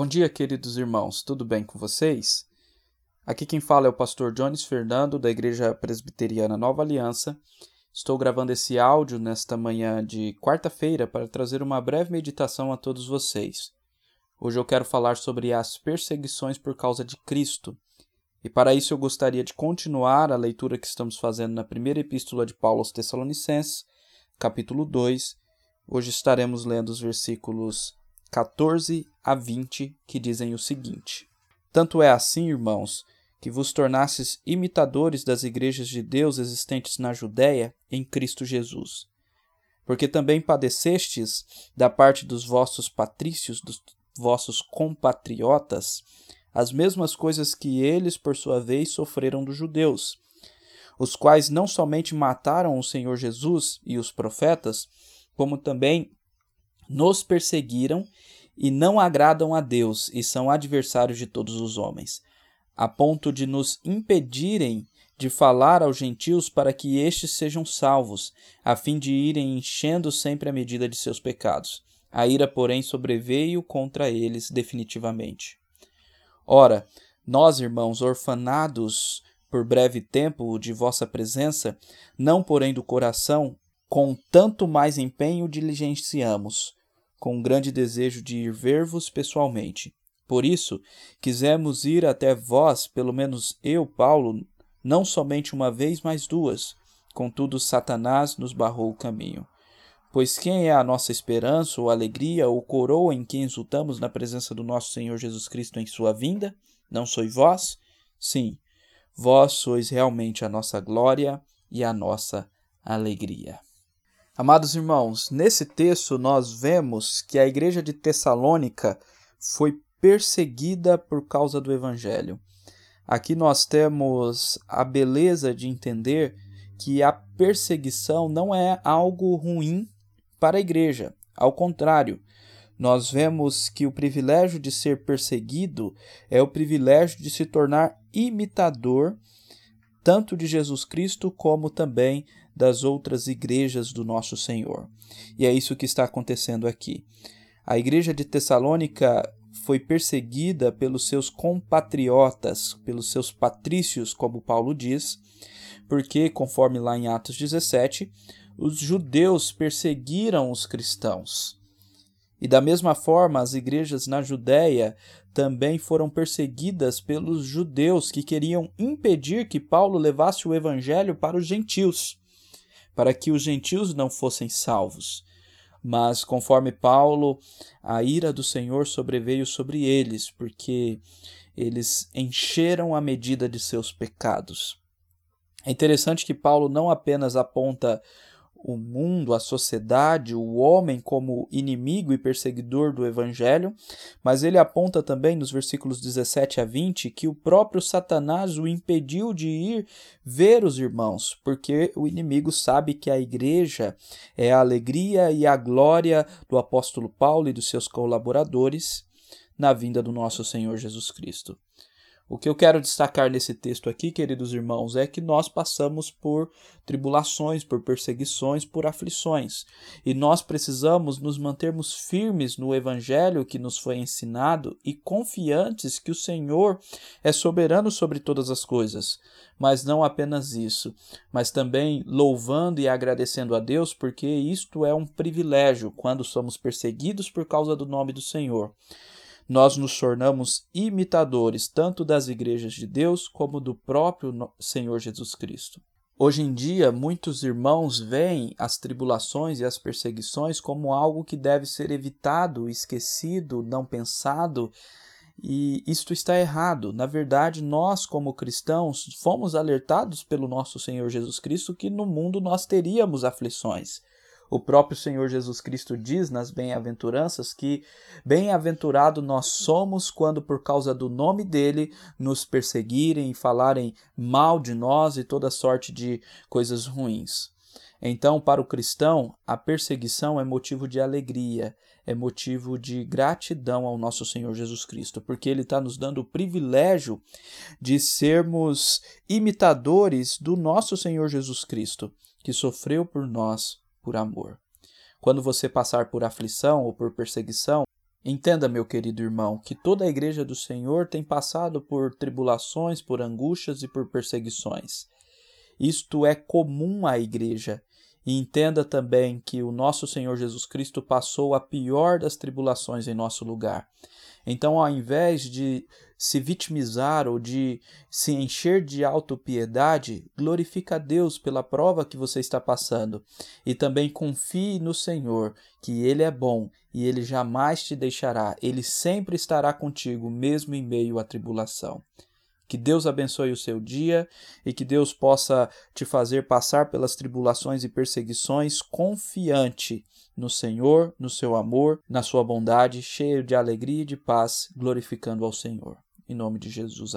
Bom dia, queridos irmãos, tudo bem com vocês? Aqui quem fala é o pastor Jones Fernando, da Igreja Presbiteriana Nova Aliança. Estou gravando esse áudio nesta manhã de quarta-feira para trazer uma breve meditação a todos vocês. Hoje eu quero falar sobre as perseguições por causa de Cristo. E para isso eu gostaria de continuar a leitura que estamos fazendo na primeira epístola de Paulo aos Tessalonicenses, capítulo 2. Hoje estaremos lendo os versículos 14 a 20, que dizem o seguinte: Tanto é assim, irmãos, que vos tornastes imitadores das igrejas de Deus existentes na Judéia em Cristo Jesus. Porque também padecestes da parte dos vossos patrícios, dos vossos compatriotas, as mesmas coisas que eles, por sua vez, sofreram dos judeus, os quais não somente mataram o Senhor Jesus e os profetas, como também nos perseguiram e não agradam a Deus e são adversários de todos os homens, a ponto de nos impedirem de falar aos gentios para que estes sejam salvos, a fim de irem enchendo sempre a medida de seus pecados. A ira, porém, sobreveio contra eles definitivamente. Ora, nós, irmãos, orfanados por breve tempo de vossa presença, não porém do coração, com tanto mais empenho diligenciamos, com grande desejo de ir ver-vos pessoalmente. Por isso, quisemos ir até vós, pelo menos eu, Paulo, não somente uma vez, mas duas. Contudo, Satanás nos barrou o caminho. Pois quem é a nossa esperança, ou alegria, ou coroa em quem exultamos na presença do nosso Senhor Jesus Cristo em sua vinda? Não sois vós? Sim, vós sois realmente a nossa glória e a nossa alegria. Amados irmãos, nesse texto nós vemos que a igreja de Tessalônica foi perseguida por causa do evangelho. Aqui nós temos a beleza de entender que a perseguição não é algo ruim para a igreja. Ao contrário, nós vemos que o privilégio de ser perseguido é o privilégio de se tornar imitador tanto de Jesus Cristo como também das outras igrejas do nosso Senhor. E é isso que está acontecendo aqui. A igreja de Tessalônica foi perseguida pelos seus compatriotas, pelos seus patrícios, como Paulo diz, porque, conforme lá em Atos 17, os judeus perseguiram os cristãos. E da mesma forma, as igrejas na Judéia também foram perseguidas pelos judeus que queriam impedir que Paulo levasse o evangelho para os gentios para que os gentios não fossem salvos. Mas, conforme Paulo, a ira do Senhor sobreveio sobre eles, porque eles encheram a medida de seus pecados. É interessante que Paulo não apenas aponta o mundo, a sociedade, o homem como inimigo e perseguidor do evangelho, mas ele aponta também nos versículos 17 a 20 que o próprio Satanás o impediu de ir ver os irmãos, porque o inimigo sabe que a igreja é a alegria e a glória do apóstolo Paulo e dos seus colaboradores na vinda do nosso Senhor Jesus Cristo. O que eu quero destacar nesse texto aqui, queridos irmãos, é que nós passamos por tribulações, por perseguições, por aflições. E nós precisamos nos mantermos firmes no evangelho que nos foi ensinado e confiantes que o Senhor é soberano sobre todas as coisas. Mas não apenas isso, mas também louvando e agradecendo a Deus, porque isto é um privilégio quando somos perseguidos por causa do nome do Senhor nós nos tornamos imitadores tanto das igrejas de Deus como do próprio Senhor Jesus Cristo. Hoje em dia, muitos irmãos veem as tribulações e as perseguições como algo que deve ser evitado, esquecido, não pensado, e isto está errado. Na verdade, nós, como cristãos, fomos alertados pelo nosso Senhor Jesus Cristo que no mundo nós teríamos aflições. O próprio Senhor Jesus Cristo diz nas bem-aventuranças que bem-aventurado nós somos quando por causa do nome dele nos perseguirem e falarem mal de nós e toda sorte de coisas ruins. Então, para o cristão, a perseguição é motivo de alegria, é motivo de gratidão ao nosso Senhor Jesus Cristo, porque Ele está nos dando o privilégio de sermos imitadores do nosso Senhor Jesus Cristo, que sofreu por nós por amor. Quando você passar por aflição ou por perseguição, Entenda, meu querido irmão, que toda a igreja do Senhor tem passado por tribulações, por angústias e por perseguições. Isto é comum à igreja. E entenda também que o nosso Senhor Jesus Cristo passou a pior das tribulações em nosso lugar. Então, ao invés de se vitimizar ou de se encher de autopiedade, glorifica a Deus pela prova que você está passando e também confie no Senhor, que Ele é bom e Ele jamais te deixará, Ele sempre estará contigo, mesmo em meio à tribulação. Que Deus abençoe o seu dia e que Deus possa te fazer passar pelas tribulações e perseguições confiante no Senhor, no seu amor, na sua bondade, cheio de alegria e de paz, glorificando ao Senhor. Em nome de Jesus.